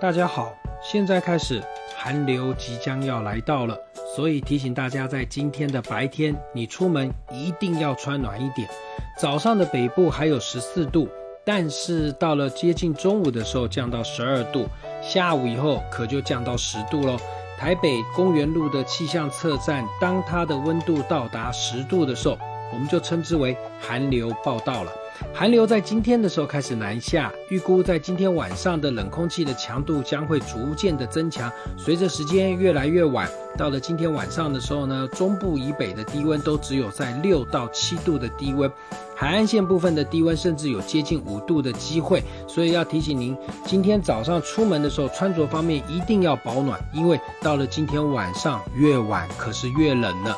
大家好，现在开始，寒流即将要来到了，所以提醒大家，在今天的白天，你出门一定要穿暖一点。早上的北部还有十四度，但是到了接近中午的时候降到十二度，下午以后可就降到十度喽。台北公园路的气象测站，当它的温度到达十度的时候，我们就称之为寒流报道了。寒流在今天的时候开始南下，预估在今天晚上的冷空气的强度将会逐渐的增强。随着时间越来越晚，到了今天晚上的时候呢，中部以北的低温都只有在六到七度的低温，海岸线部分的低温甚至有接近五度的机会。所以要提醒您，今天早上出门的时候穿着方面一定要保暖，因为到了今天晚上越晚可是越冷了。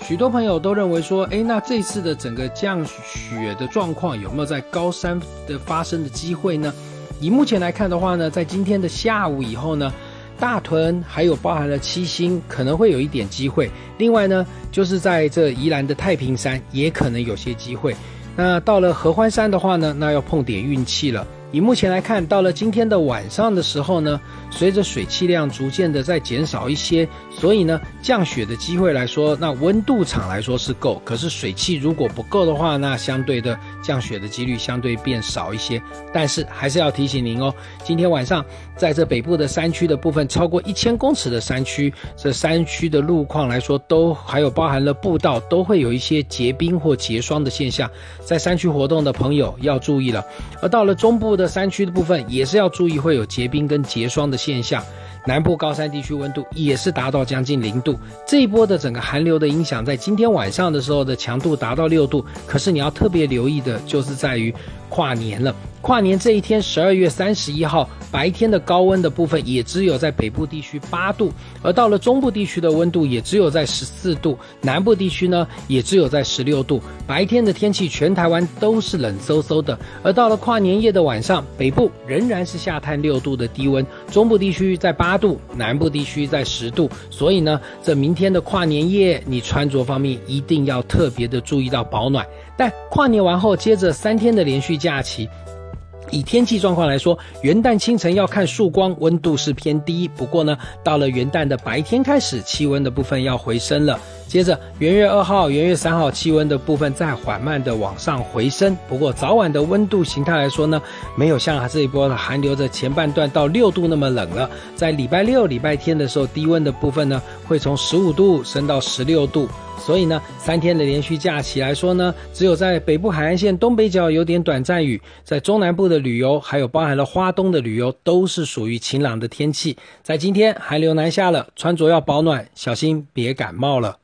许多朋友都认为说，诶，那这次的整个降雪的状况有没有在高山的发生的机会呢？以目前来看的话呢，在今天的下午以后呢，大屯还有包含了七星可能会有一点机会。另外呢，就是在这宜兰的太平山也可能有些机会。那到了合欢山的话呢，那要碰点运气了。以目前来看，到了今天的晚上的时候呢，随着水汽量逐渐的在减少一些，所以呢，降雪的机会来说，那温度场来说是够。可是水汽如果不够的话，那相对的降雪的几率相对变少一些。但是还是要提醒您哦，今天晚上在这北部的山区的部分，超过一千公尺的山区，这山区的路况来说，都还有包含了步道，都会有一些结冰或结霜的现象。在山区活动的朋友要注意了。而到了中部的。山区的部分也是要注意会有结冰跟结霜的现象，南部高山地区温度也是达到将近零度。这一波的整个寒流的影响，在今天晚上的时候的强度达到六度，可是你要特别留意的就是在于跨年了。跨年这一天，十二月三十一号白天的高温的部分也只有在北部地区八度，而到了中部地区的温度也只有在十四度，南部地区呢也只有在十六度。白天的天气全台湾都是冷飕飕的，而到了跨年夜的晚上，北部仍然是下探六度的低温，中部地区在八度，南部地区在十度。所以呢，这明天的跨年夜，你穿着方面一定要特别的注意到保暖。但跨年完后，接着三天的连续假期。以天气状况来说，元旦清晨要看曙光，温度是偏低。不过呢，到了元旦的白天开始，气温的部分要回升了。接着元月二号、元月三号，气温的部分再缓慢的往上回升。不过早晚的温度形态来说呢，没有像这一波的寒流的前半段到六度那么冷了。在礼拜六、礼拜天的时候，低温的部分呢，会从十五度升到十六度。所以呢，三天的连续假期来说呢，只有在北部海岸线东北角有点短暂雨，在中南部的旅游，还有包含了花东的旅游，都是属于晴朗的天气。在今天寒流南下了，穿着要保暖，小心别感冒了。